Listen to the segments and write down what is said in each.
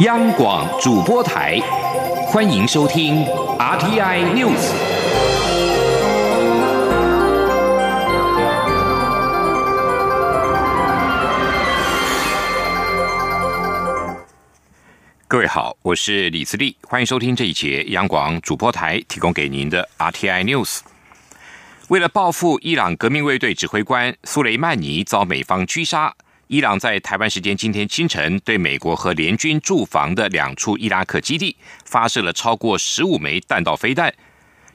央广主播台，欢迎收听 RTI News。各位好，我是李自立，欢迎收听这一节央广主播台提供给您的 RTI News。为了报复伊朗革命卫队指挥官苏雷曼尼遭美方狙杀。伊朗在台湾时间今天清晨，对美国和联军驻防的两处伊拉克基地发射了超过十五枚弹道飞弹。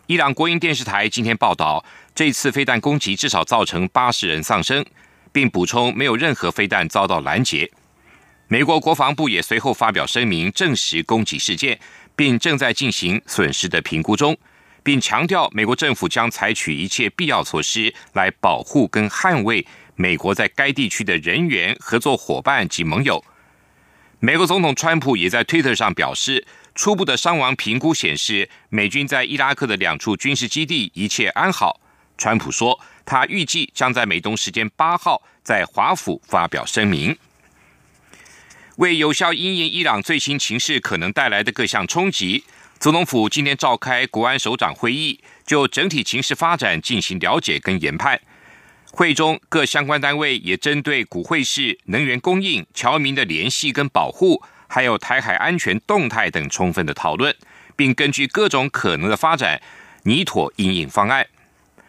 伊朗国营电视台今天报道，这次飞弹攻击至少造成八十人丧生，并补充没有任何飞弹遭到拦截。美国国防部也随后发表声明，证实攻击事件，并正在进行损失的评估中，并强调美国政府将采取一切必要措施来保护跟捍卫。美国在该地区的人员、合作伙伴及盟友。美国总统川普也在推特上表示，初步的伤亡评估显示，美军在伊拉克的两处军事基地一切安好。川普说，他预计将在美东时间八号在华府发表声明，为有效应伊朗最新情势可能带来的各项冲击。总统府今天召开国安首长会议，就整体情势发展进行了解跟研判。会中各相关单位也针对股汇市、能源供应、侨民的联系跟保护，还有台海安全动态等充分的讨论，并根据各种可能的发展，拟妥应应方案。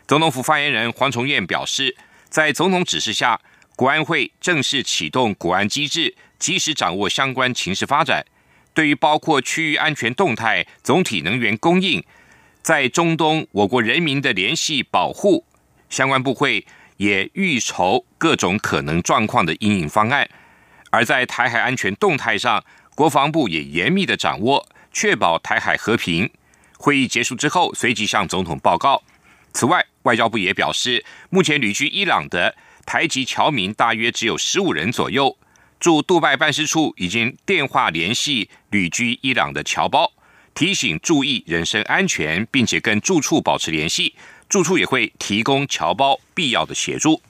总统府发言人黄崇彦表示，在总统指示下，国安会正式启动国安机制，及时掌握相关情势发展。对于包括区域安全动态、总体能源供应，在中东我国人民的联系保护，相关部会。也预筹各种可能状况的应应方案，而在台海安全动态上，国防部也严密的掌握，确保台海和平。会议结束之后，随即向总统报告。此外，外交部也表示，目前旅居伊朗的台籍侨民大约只有十五人左右，驻杜拜办事处已经电话联系旅居伊朗的侨胞，提醒注意人身安全，并且跟住处保持联系。住处也会提供侨胞必要的协助。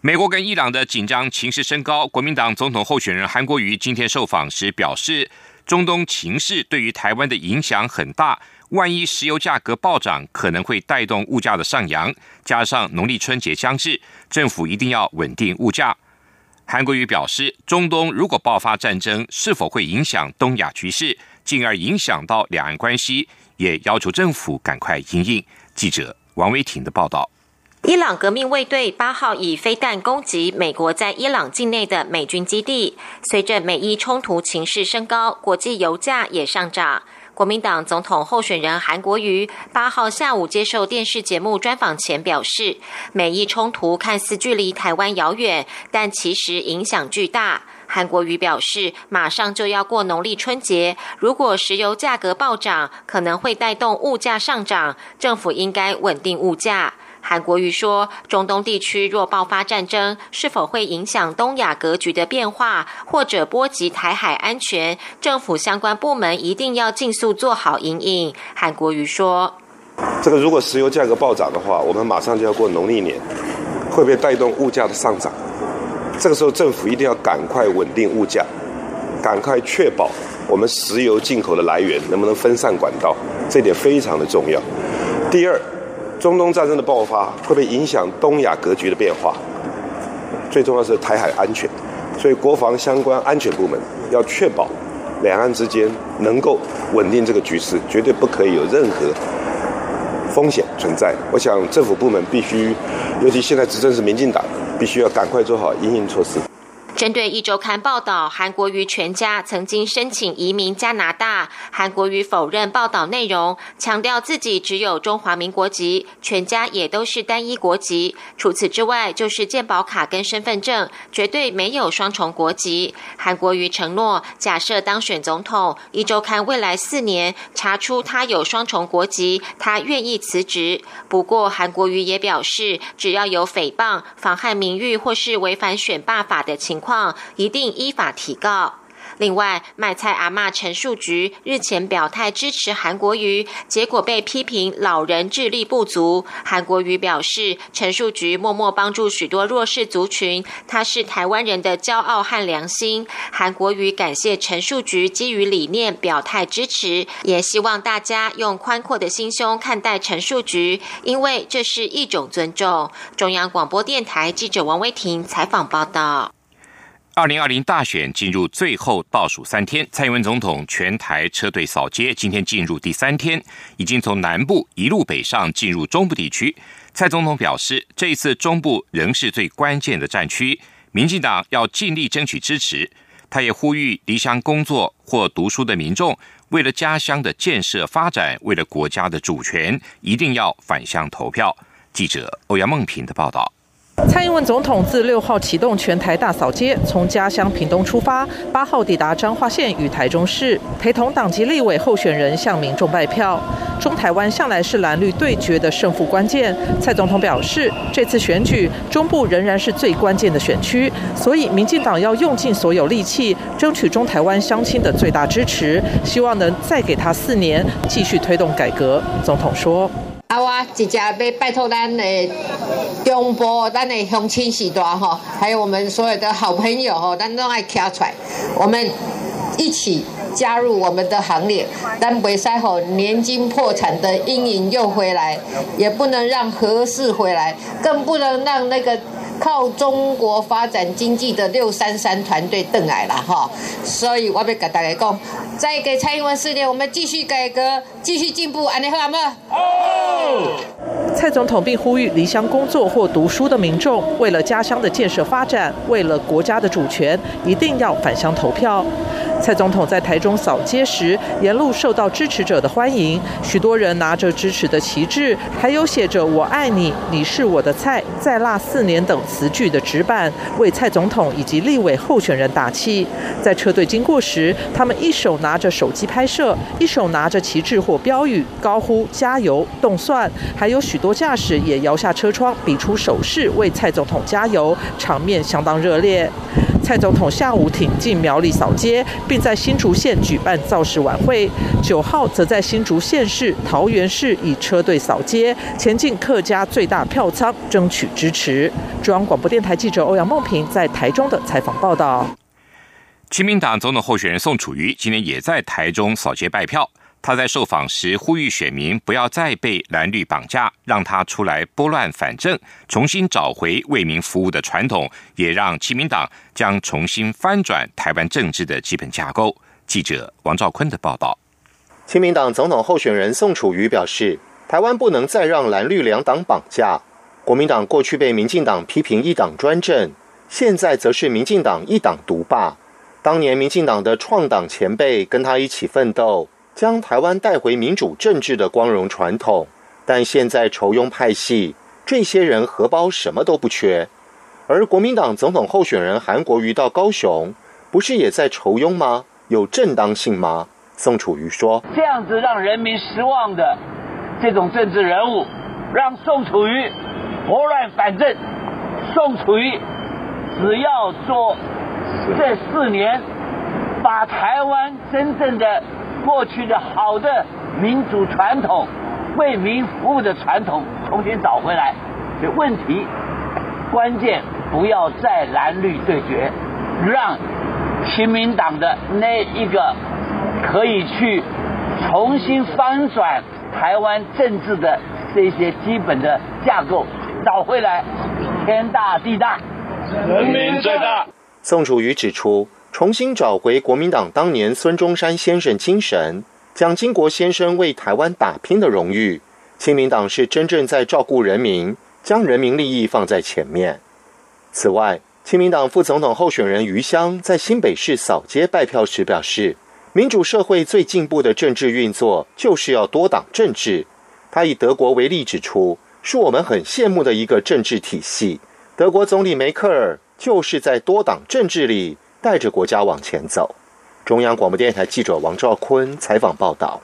美国跟伊朗的紧张情势升高，国民党总统候选人韩国瑜今天受访时表示，中东情势对于台湾的影响很大，万一石油价格暴涨，可能会带动物价的上扬。加上农历春节将至，政府一定要稳定物价。韩国瑜表示，中东如果爆发战争，是否会影响东亚局势，进而影响到两岸关系？也要求政府赶快应应。记者王维婷的报道：伊朗革命卫队八号以飞弹攻击美国在伊朗境内的美军基地。随着美伊冲突情势升高，国际油价也上涨。国民党总统候选人韩国瑜八号下午接受电视节目专访前表示，美意冲突看似距离台湾遥远，但其实影响巨大。韩国瑜表示，马上就要过农历春节，如果石油价格暴涨，可能会带动物价上涨，政府应该稳定物价。韩国瑜说，中东地区若爆发战争，是否会影响东亚格局的变化，或者波及台海安全？政府相关部门一定要尽速做好应应。韩国瑜说，这个如果石油价格暴涨的话，我们马上就要过农历年，会不会带动物价的上涨？这个时候，政府一定要赶快稳定物价，赶快确保我们石油进口的来源能不能分散管道，这点非常的重要。第二，中东战争的爆发会不会影响东亚格局的变化？最重要是台海安全，所以国防相关安全部门要确保两岸之间能够稳定这个局势，绝对不可以有任何风险存在。我想政府部门必须，尤其现在执政是民进党。必须要赶快做好应应措施。针对一周刊报道，韩国瑜全家曾经申请移民加拿大，韩国瑜否认报道内容，强调自己只有中华民国籍，全家也都是单一国籍。除此之外，就是健保卡跟身份证，绝对没有双重国籍。韩国瑜承诺，假设当选总统，一周刊未来四年查出他有双重国籍，他愿意辞职。不过，韩国瑜也表示，只要有诽谤、妨害名誉或是违反选罢法的情况。况一定依法提告。另外，卖菜阿嬷陈树菊日前表态支持韩国瑜，结果被批评老人智力不足。韩国瑜表示，陈树菊默默帮助许多弱势族群，他是台湾人的骄傲和良心。韩国瑜感谢陈树菊基于理念表态支持，也希望大家用宽阔的心胸看待陈树菊，因为这是一种尊重。中央广播电台记者王威婷采访报道。二零二零大选进入最后倒数三天，蔡英文总统全台车队扫街，今天进入第三天，已经从南部一路北上进入中部地区。蔡总统表示，这一次中部仍是最关键的战区，民进党要尽力争取支持。他也呼吁离乡工作或读书的民众，为了家乡的建设发展，为了国家的主权，一定要返乡投票。记者欧阳梦平的报道。蔡英文总统自六号启动全台大扫街，从家乡屏东出发，八号抵达彰化县与台中市，陪同党籍立委候选人向民众拜票。中台湾向来是蓝绿对决的胜负关键，蔡总统表示，这次选举中部仍然是最关键的选区，所以民进党要用尽所有力气，争取中台湾乡亲的最大支持，希望能再给他四年，继续推动改革。总统说。啊，我直接要拜托咱的中波、咱的乡亲时代吼，还有我们所有的好朋友吼，咱都爱站出来，我们一起加入我们的行列。但袂使吼年金破产的阴影又回来，也不能让合适回来，更不能让那个靠中国发展经济的六三三团队邓来了哈。所以我要跟大家讲。再给蔡英文四年，我们继续改革，继续进步，安尼好吗？哦。蔡总统并呼吁离乡工作或读书的民众，为了家乡的建设发展，为了国家的主权，一定要返乡投票。蔡总统在台中扫街时，沿路受到支持者的欢迎，许多人拿着支持的旗帜，还有写着“我爱你，你是我的菜，再辣四年”等词句的纸板，为蔡总统以及立委候选人打气。在车队经过时，他们一手拿着手机拍摄，一手拿着旗帜或标语，高呼“加油，动算”，还有许多驾驶也摇下车窗，比出手势为蔡总统加油，场面相当热烈。蔡总统下午挺进苗栗扫街，并在新竹县举办造势晚会。九号则在新竹县市、桃园市以车队扫街，前进客家最大票仓，争取支持。中央广播电台记者欧阳梦平在台中的采访报道。亲民党总统候选人宋楚瑜今天也在台中扫街拜票。他在受访时呼吁选民不要再被蓝绿绑架，让他出来拨乱反正，重新找回为民服务的传统，也让亲民党将重新翻转台湾政治的基本架构。记者王兆坤的报道。亲民党总统候选人宋楚瑜表示，台湾不能再让蓝绿两党绑架。国民党过去被民进党批评一党专政，现在则是民进党一党独霸。当年民进党的创党前辈跟他一起奋斗。将台湾带回民主政治的光荣传统，但现在仇庸派系这些人荷包什么都不缺，而国民党总统候选人韩国瑜到高雄，不是也在仇庸吗？有正当性吗？宋楚瑜说：“这样子让人民失望的这种政治人物，让宋楚瑜拨乱反正。宋楚瑜只要说这四年把台湾真正的。”过去的好的民主传统、为民服务的传统重新找回来，这问题关键不要再蓝绿对决，让亲民党的那一个可以去重新翻转台湾政治的这些基本的架构找回来，天大地大，人民最大。宋楚瑜指出。重新找回国民党当年孙中山先生精神、蒋经国先生为台湾打拼的荣誉。亲民党是真正在照顾人民，将人民利益放在前面。此外，亲民党副总统候选人余香在新北市扫街拜票时表示，民主社会最进步的政治运作就是要多党政治。他以德国为例指出，是我们很羡慕的一个政治体系。德国总理梅克尔就是在多党政治里。带着国家往前走。中央广播电台记者王兆坤采访报道。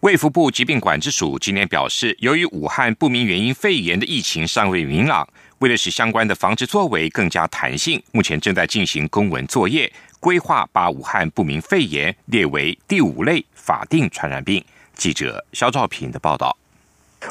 卫福部疾病管制署今天表示，由于武汉不明原因肺炎的疫情尚未明朗，为了使相关的防治作为更加弹性，目前正在进行公文作业，规划把武汉不明肺炎列为第五类法定传染病。记者肖兆平的报道。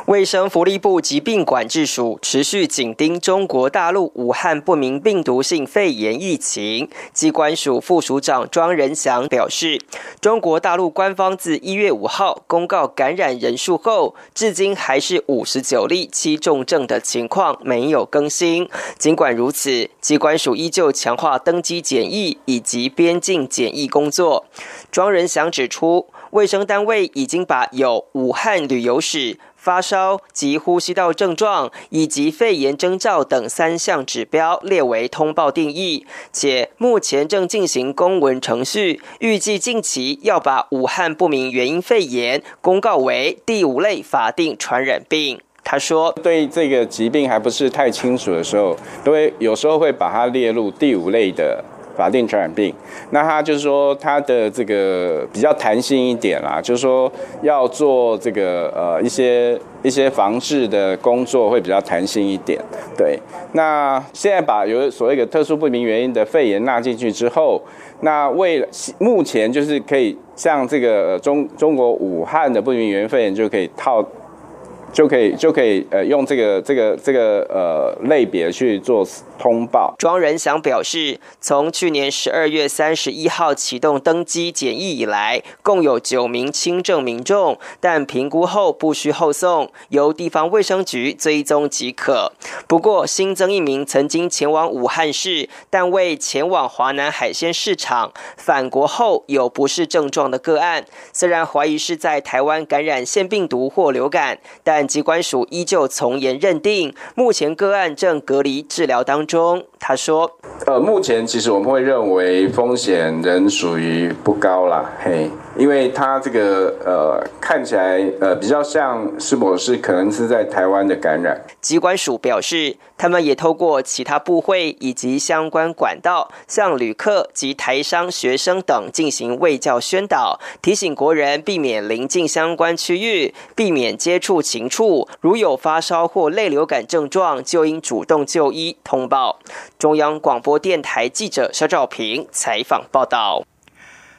卫生福利部疾病管制署持续紧盯中国大陆武汉不明病毒性肺炎疫情。机关署副署长庄仁祥表示，中国大陆官方自一月五号公告感染人数后，至今还是五十九例七重症的情况没有更新。尽管如此，机关署依旧强化登机检疫以及边境检疫工作。庄仁祥指出，卫生单位已经把有武汉旅游史。发烧及呼吸道症状以及肺炎征兆等三项指标列为通报定义，且目前正进行公文程序，预计近期要把武汉不明原因肺炎公告为第五类法定传染病。他说：“对这个疾病还不是太清楚的时候，都会有时候会把它列入第五类的。”法定传染病，那它就是说它的这个比较弹性一点啦，就是说要做这个呃一些一些防治的工作会比较弹性一点。对，那现在把有所谓的特殊不明原因的肺炎纳进去之后，那为了目前就是可以像这个中中国武汉的不明原因肺炎就可以套。就可以就可以呃用这个这个这个呃类别去做通报。庄仁祥表示，从去年十二月三十一号启动登机检疫以来，共有九名轻症民众，但评估后不需后送，由地方卫生局追踪即可。不过新增一名曾经前往武汉市，但未前往华南海鲜市场返国后有不适症状的个案，虽然怀疑是在台湾感染腺病毒或流感，但机关署依旧从严认定，目前个案正隔离治疗当中。他说：“呃，目前其实我们会认为风险仍属于不高啦，嘿。”因为他这个呃看起来呃比较像是否是可能是在台湾的感染。机关署表示，他们也透过其他部会以及相关管道，向旅客及台商、学生等进行卫教宣导，提醒国人避免临近相关区域，避免接触禽畜。如有发烧或类流感症状，就应主动就医通报。中央广播电台记者肖兆平采访报道。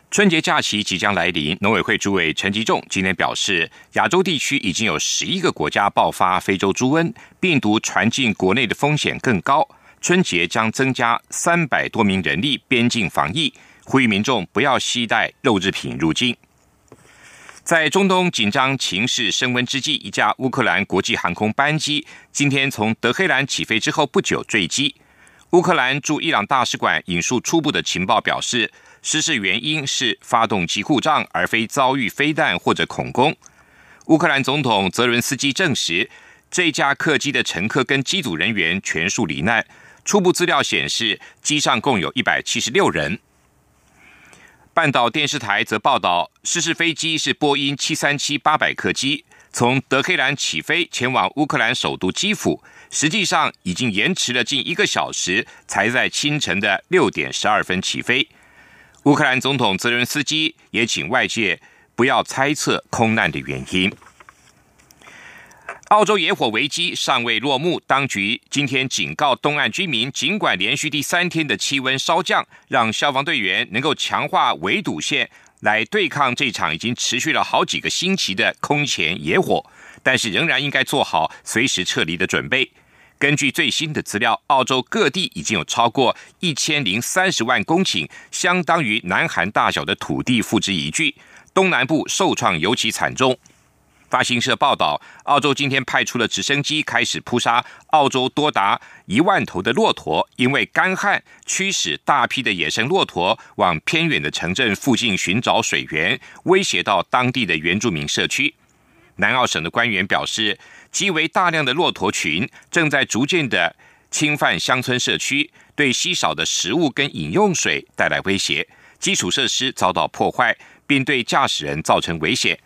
春节假期即将来临，农委会主委陈吉仲今天表示，亚洲地区已经有十一个国家爆发非洲猪瘟，病毒传进国内的风险更高。春节将增加三百多名人力边境防疫，呼吁民众不要携带肉制品入境。在中东紧张情势升温之际，一架乌克兰国际航空班机今天从德黑兰起飞之后不久坠机。乌克兰驻伊朗大使馆引述初步的情报表示。失事原因是发动机故障，而非遭遇飞弹或者恐攻。乌克兰总统泽伦斯基证实，这架客机的乘客跟机组人员全数罹难。初步资料显示，机上共有一百七十六人。半岛电视台则报道，失事飞机是波音七三七八百客机，从德黑兰起飞前往乌克兰首都基辅，实际上已经延迟了近一个小时，才在清晨的六点十二分起飞。乌克兰总统泽伦斯基也请外界不要猜测空难的原因。澳洲野火危机尚未落幕，当局今天警告东岸居民，尽管连续第三天的气温稍降，让消防队员能够强化围堵线来对抗这场已经持续了好几个星期的空前野火，但是仍然应该做好随时撤离的准备。根据最新的资料，澳洲各地已经有超过一千零三十万公顷，相当于南韩大小的土地付之一炬。东南部受创尤其惨重。发行社报道，澳洲今天派出了直升机开始扑杀澳洲多达一万头的骆驼，因为干旱驱使大批的野生骆驼往偏远的城镇附近寻找水源，威胁到当地的原住民社区。南澳省的官员表示。极为大量的骆驼群正在逐渐的侵犯乡村社区，对稀少的食物跟饮用水带来威胁，基础设施遭到破坏，并对驾驶人造成危险。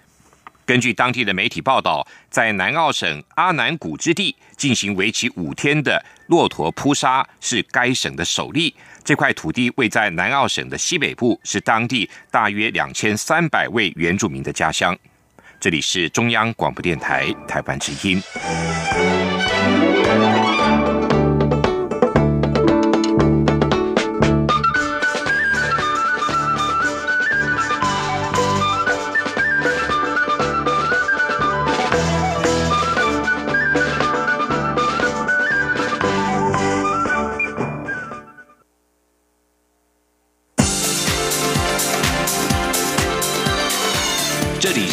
根据当地的媒体报道，在南澳省阿南谷之地进行为期五天的骆驼扑杀是该省的首例。这块土地位在南澳省的西北部，是当地大约两千三百位原住民的家乡。这里是中央广播电台台湾之音。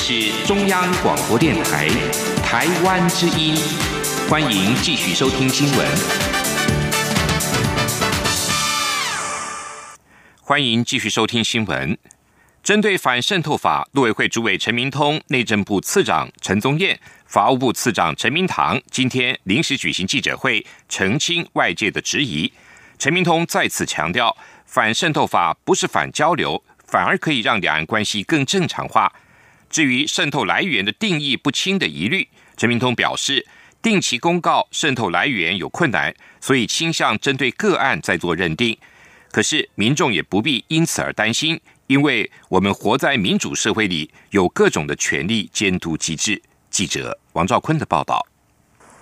是中央广播电台台湾之音，欢迎继续收听新闻。欢迎继续收听新闻。针对反渗透法，陆委会主委陈明通、内政部次长陈宗彦、法务部次长陈明堂今天临时举行记者会，澄清外界的质疑。陈明通再次强调，反渗透法不是反交流，反而可以让两岸关系更正常化。至于渗透来源的定义不清的疑虑，陈明通表示，定期公告渗透来源有困难，所以倾向针对个案再做认定。可是民众也不必因此而担心。因为我们活在民主社会里，有各种的权力监督机制。记者王兆坤的报道。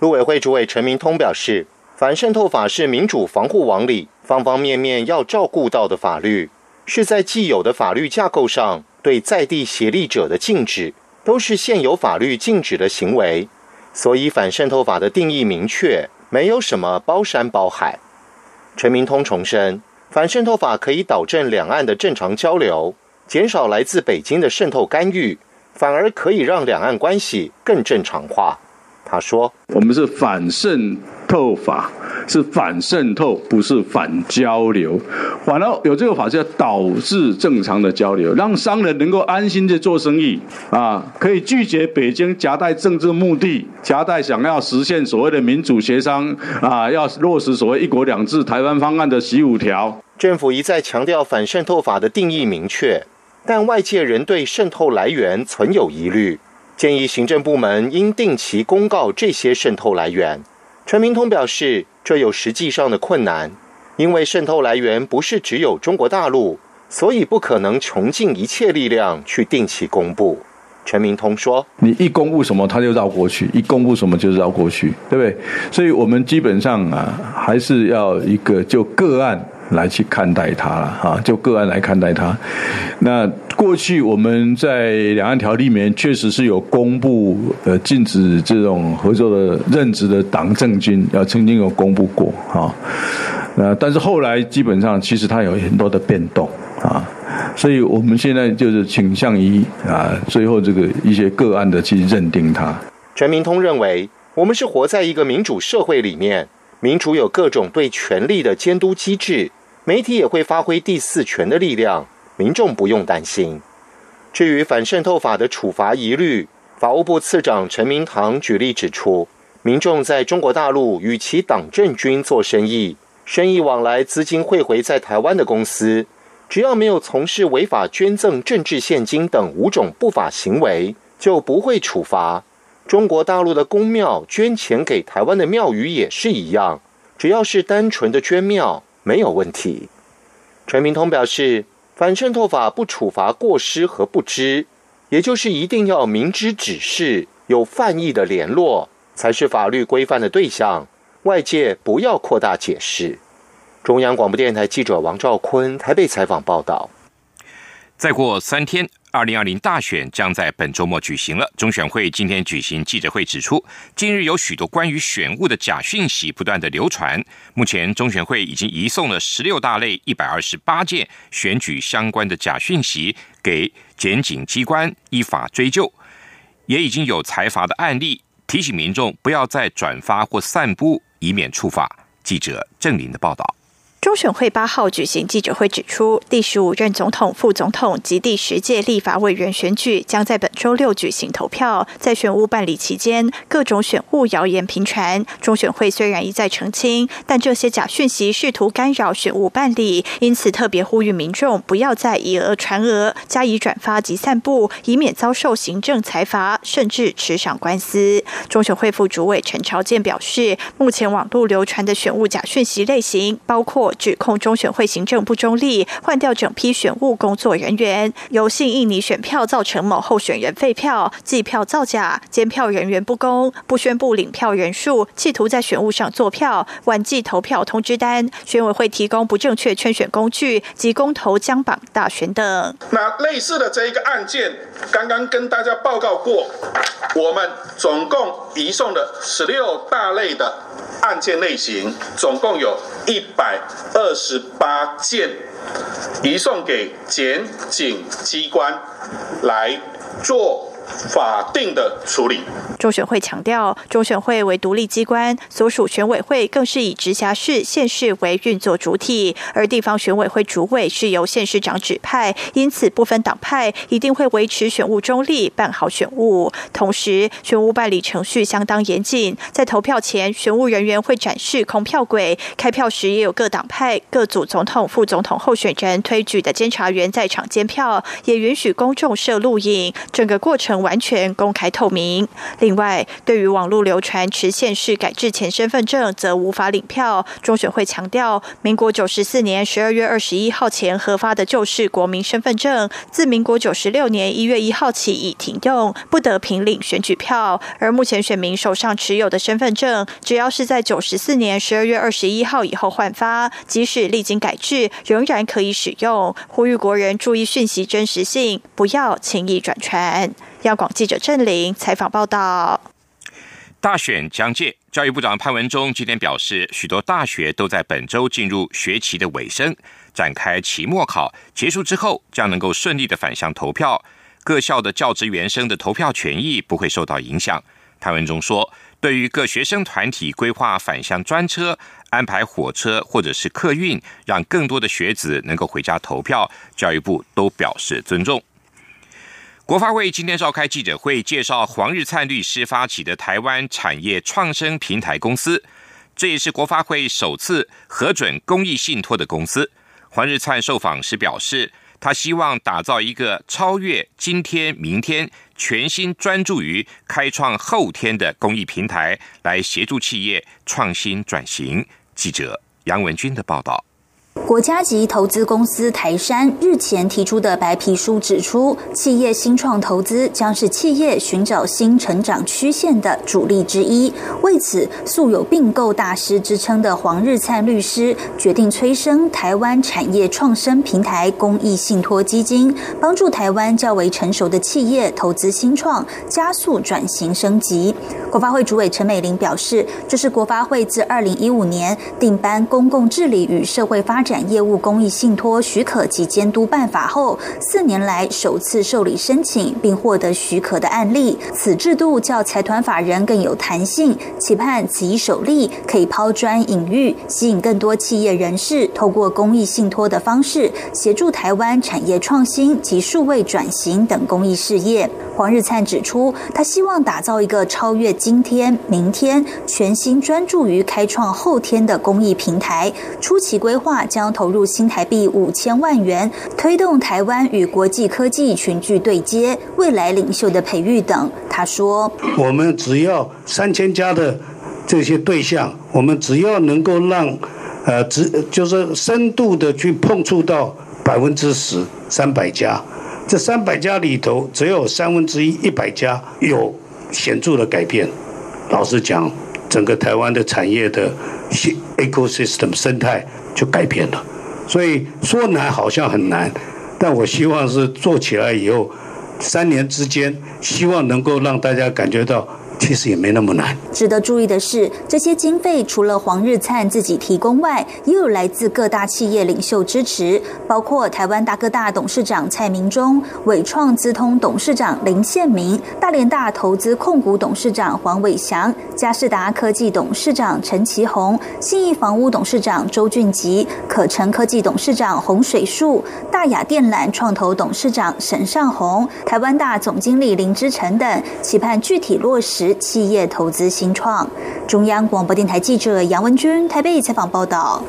陆委会主委陈明通表示，反渗透法是民主防护网里方方面面要照顾到的法律，是在既有的法律架构上对在地协力者的禁止，都是现有法律禁止的行为。所以反渗透法的定义明确，没有什么包山包海。陈明通重申。反渗透法可以导正两岸的正常交流，减少来自北京的渗透干预，反而可以让两岸关系更正常化。他说：“我们是反渗透法。”是反渗透，不是反交流。反而有这个法，是要导致正常的交流，让商人能够安心的做生意啊，可以拒绝北京夹带政治目的，夹带想要实现所谓的民主协商啊，要落实所谓一国两制台湾方案的十五条。政府一再强调反渗透法的定义明确，但外界仍对渗透来源存有疑虑，建议行政部门应定期公告这些渗透来源。陈明通表示。这有实际上的困难，因为渗透来源不是只有中国大陆，所以不可能穷尽一切力量去定期公布。陈明通说：“你一公布什么，他就绕过去；一公布什么，就绕过去，对不对？所以我们基本上啊，还是要一个就个案。”来去看待它了哈，就个案来看待它。那过去我们在两岸条例里面确实是有公布呃禁止这种合作的任职的党政军，啊曾经有公布过哈。那但是后来基本上其实它有很多的变动啊，所以我们现在就是倾向于啊最后这个一些个案的去认定它。全民通认为，我们是活在一个民主社会里面，民主有各种对权力的监督机制。媒体也会发挥第四权的力量，民众不用担心。至于反渗透法的处罚疑虑，法务部次长陈明堂举例指出，民众在中国大陆与其党政军做生意，生意往来资金汇回在台湾的公司，只要没有从事违法捐赠政治现金等五种不法行为，就不会处罚。中国大陆的公庙捐钱给台湾的庙宇也是一样，只要是单纯的捐庙。没有问题。陈明通表示，反渗透法不处罚过失和不知，也就是一定要明知指示、有犯意的联络，才是法律规范的对象。外界不要扩大解释。中央广播电台记者王兆坤台北采访报道。再过三天。二零二零大选将在本周末举行了。中选会今天举行记者会指出，近日有许多关于选务的假讯息不断的流传。目前中选会已经移送了十六大类一百二十八件选举相关的假讯息给检警机关依法追究，也已经有财阀的案例，提醒民众不要再转发或散布，以免处罚。记者郑林的报道。中选会八号举行记者会，指出第十五任总统、副总统及第十届立法委员选举将在本周六举行投票。在选务办理期间，各种选务谣言频传。中选会虽然一再澄清，但这些假讯息试图干扰选务办理，因此特别呼吁民众不要再以讹传讹，加以转发及散布，以免遭受行政裁罚，甚至持上官司。中选会副主委陈朝健表示，目前网络流传的选务假讯息类型包括。指控中选会行政不中立，换掉整批选务工作人员，有幸印尼选票造成某候选人废票、计票造假、监票人员不公、不宣布领票人数、企图在选务上做票、晚寄投票通知单、选委会提供不正确圈选工具及公投将榜大选等。那类似的这一个案件，刚刚跟大家报告过，我们总共移送了十六大类的案件类型，总共有一百。二十八件移送给检警机关来做法定的处理。中选会强调，中选会为独立机关，所属选委会更是以直辖市、县市为运作主体，而地方选委会主委是由县市长指派，因此不分党派，一定会维持选务中立，办好选务。同时，选务办理程序相当严谨，在投票前，选务人员会展示空票轨，开票时也有各党派、各组总统、副总统候选人推举的监察员在场监票，也允许公众设录影，整个过程完全公开透明。另外，对于网络流传持县市改制前身份证则无法领票，中选会强调，民国九十四年十二月二十一号前核发的旧式国民身份证，自民国九十六年一月一号起已停用，不得凭领选举票。而目前选民手上持有的身份证，只要是在九十四年十二月二十一号以后换发，即使历经改制，仍然可以使用。呼吁国人注意讯息真实性，不要轻易转传。央广记者郑玲采访报道。大选将届，教育部长潘文忠今天表示，许多大学都在本周进入学期的尾声，展开期末考，结束之后将能够顺利的返乡投票，各校的教职员生的投票权益不会受到影响。潘文忠说，对于各学生团体规划返乡专车、安排火车或者是客运，让更多的学子能够回家投票，教育部都表示尊重。国发会今天召开记者会，介绍黄日灿律师发起的台湾产业创生平台公司，这也是国发会首次核准公益信托的公司。黄日灿受访时表示，他希望打造一个超越今天、明天、全新专注于开创后天的公益平台，来协助企业创新转型。记者杨文军的报道。国家级投资公司台山日前提出的白皮书指出，企业新创投资将是企业寻找新成长曲线的主力之一。为此，素有并购大师之称的黄日灿律师决定催生台湾产业创生平台公益信托基金，帮助台湾较为成熟的企业投资新创，加速转型升级。国发会主委陈美玲表示，这是国发会自二零一五年定颁公共治理与社会发展业务公益信托许可及监督办法后，四年来首次受理申请并获得许可的案例。此制度较财团法人更有弹性，期盼此一首例可以抛砖引玉，吸引更多企业人士透过公益信托的方式，协助台湾产业创新及数位转型等公益事业。黄日灿指出，他希望打造一个超越今天、明天、全新专注于开创后天的公益平台。初期规划将投入新台币五千万元，推动台湾与国际科技群聚对接、未来领袖的培育等。他说：“我们只要三千家的这些对象，我们只要能够让呃，只就是深度的去碰触到百分之十，三百家。”这三百家里头，只有三分之一一百家有显著的改变。老实讲，整个台湾的产业的 ecosystem 生态就改变了。所以说难好像很难，但我希望是做起来以后，三年之间，希望能够让大家感觉到。其实也没那么难。值得注意的是，这些经费除了黄日灿自己提供外，也有来自各大企业领袖支持，包括台湾大哥大董事长蔡明忠、伟创资通董事长林宪明、大连大投资控股董事长黄伟祥、嘉士达科技董事长陈其宏、信义房屋董事长周俊吉、可成科技董事长洪水树、大雅电缆创投董事长沈尚宏、台湾大总经理林之成等，期盼具体落实。企业投资新创。中央广播电台记者杨文君台北采访报道。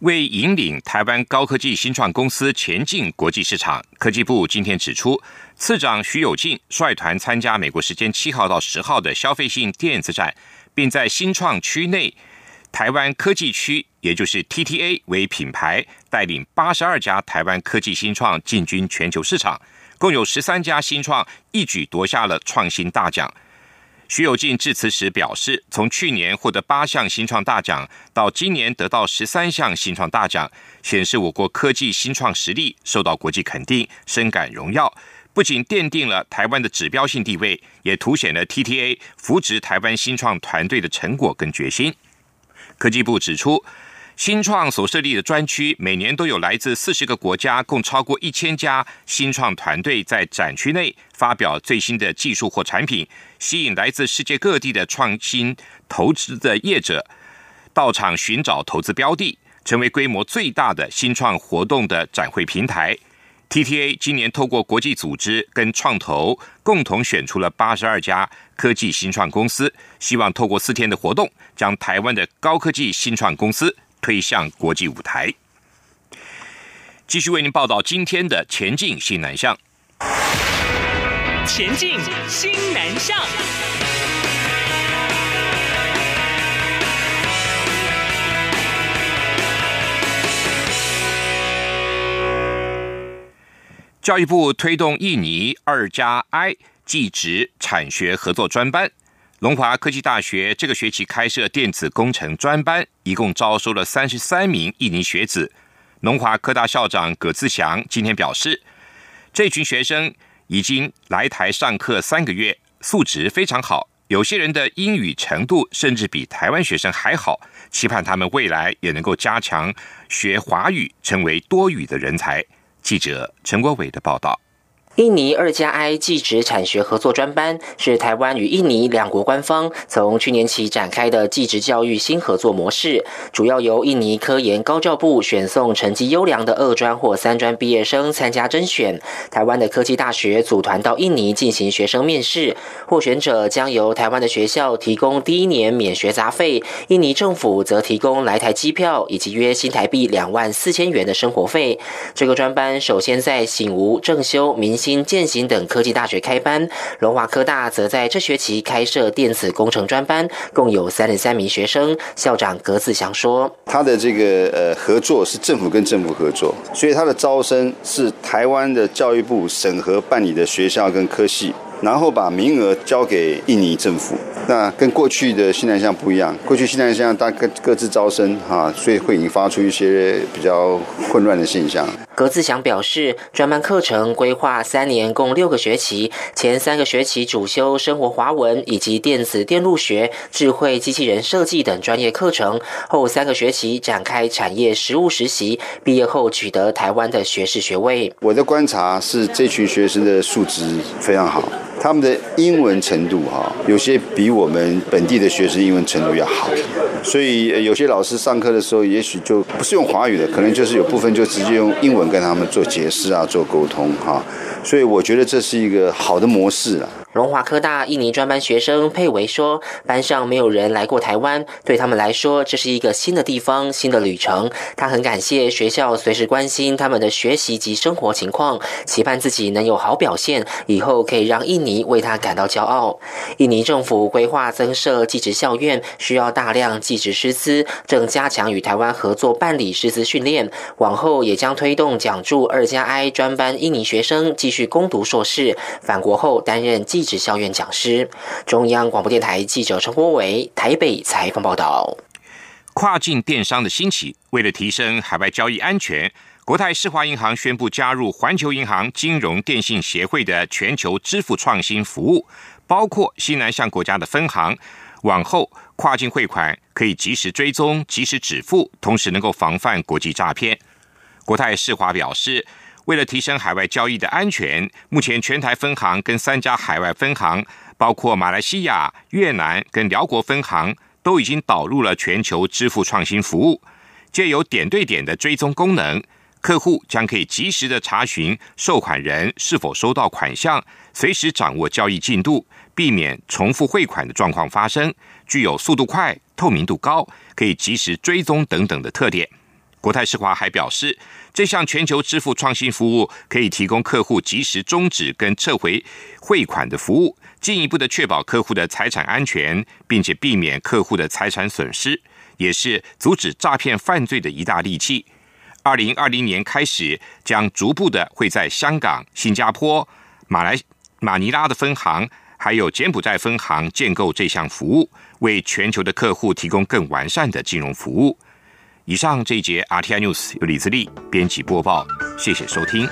为引领台湾高科技新创公司前进国际市场，科技部今天指出，次长徐有进率团参加美国时间七号到十号的消费性电子展，并在新创区内台湾科技区，也就是 TTA 为品牌，带领八十二家台湾科技新创进军全球市场，共有十三家新创一举夺下了创新大奖。徐有进致辞时表示，从去年获得八项新创大奖，到今年得到十三项新创大奖，显示我国科技新创实力受到国际肯定，深感荣耀。不仅奠定了台湾的指标性地位，也凸显了 TTA 扶植台湾新创团队的成果跟决心。科技部指出，新创所设立的专区，每年都有来自四十个国家，共超过一千家新创团队在展区内发表最新的技术或产品，吸引来自世界各地的创新投资的业者到场寻找投资标的，成为规模最大的新创活动的展会平台。TTA 今年透过国际组织跟创投共同选出了八十二家科技新创公司，希望透过四天的活动，将台湾的高科技新创公司。推向国际舞台。继续为您报道今天的前进新南向。前进新南向。教育部推动印尼二加 I 技职产学合作专班。龙华科技大学这个学期开设电子工程专班，一共招收了三十三名印尼学子。龙华科大校长葛自祥今天表示，这群学生已经来台上课三个月，素质非常好，有些人的英语程度甚至比台湾学生还好。期盼他们未来也能够加强学华语，成为多语的人才。记者陈国伟的报道。印尼二加 I 技职产学合作专班是台湾与印尼两国官方从去年起展开的技职教育新合作模式，主要由印尼科研高教部选送成绩优良的二专或三专毕业生参加甄选，台湾的科技大学组团到印尼进行学生面试，获选者将由台湾的学校提供第一年免学杂费，印尼政府则提供来台机票以及约新台币两万四千元的生活费。这个专班首先在醒吾、正修、明。新建行等科技大学开班，龙华科大则在这学期开设电子工程专班，共有三十三名学生。校长葛子祥说：“他的这个呃合作是政府跟政府合作，所以他的招生是台湾的教育部审核办理的学校跟科系。”然后把名额交给印尼政府，那跟过去的西南向不一样。过去西南向大各各自招生哈，所以会引发出一些比较混乱的现象。葛自祥表示，专班课程规划三年，共六个学期，前三个学期主修生活华文以及电子电路学、智慧机器人设计等专业课程，后三个学期展开产业实务实习，毕业后取得台湾的学士学位。我的观察是，这群学生的素质非常好。他们的英文程度哈，有些比我们本地的学生英文程度要好，所以有些老师上课的时候，也许就不是用华语的，可能就是有部分就直接用英文跟他们做解释啊，做沟通哈。所以我觉得这是一个好的模式了。龙华科大印尼专班学生佩维说：“班上没有人来过台湾，对他们来说这是一个新的地方、新的旅程。他很感谢学校随时关心他们的学习及生活情况，期盼自己能有好表现，以后可以让印尼为他感到骄傲。印尼政府规划增设技职校院，需要大量技职师资，正加强与台湾合作办理师资训练。往后也将推动讲助二加 I 专班印尼学生继续攻读硕士，返国后担任技。”职校院讲师，中央广播电台记者陈国伟台北采访报道。跨境电商的兴起，为了提升海外交易安全，国泰世华银行宣布加入环球银行金融电信协会的全球支付创新服务，包括西南向国家的分行，往后跨境汇款可以及时追踪、及时止付，同时能够防范国际诈骗。国泰世华表示。为了提升海外交易的安全，目前全台分行跟三家海外分行，包括马来西亚、越南跟辽国分行，都已经导入了全球支付创新服务。借由点对点的追踪功能，客户将可以及时的查询受款人是否收到款项，随时掌握交易进度，避免重复汇款的状况发生。具有速度快、透明度高、可以及时追踪等等的特点。国泰世华还表示。这项全球支付创新服务可以提供客户及时终止跟撤回汇款的服务，进一步的确保客户的财产安全，并且避免客户的财产损失，也是阻止诈骗犯罪的一大利器。二零二零年开始，将逐步的会在香港、新加坡、马来马尼拉的分行，还有柬埔寨分行建构这项服务，为全球的客户提供更完善的金融服务。以上这一节 RTI News 由李自立编辑播报，谢谢收听。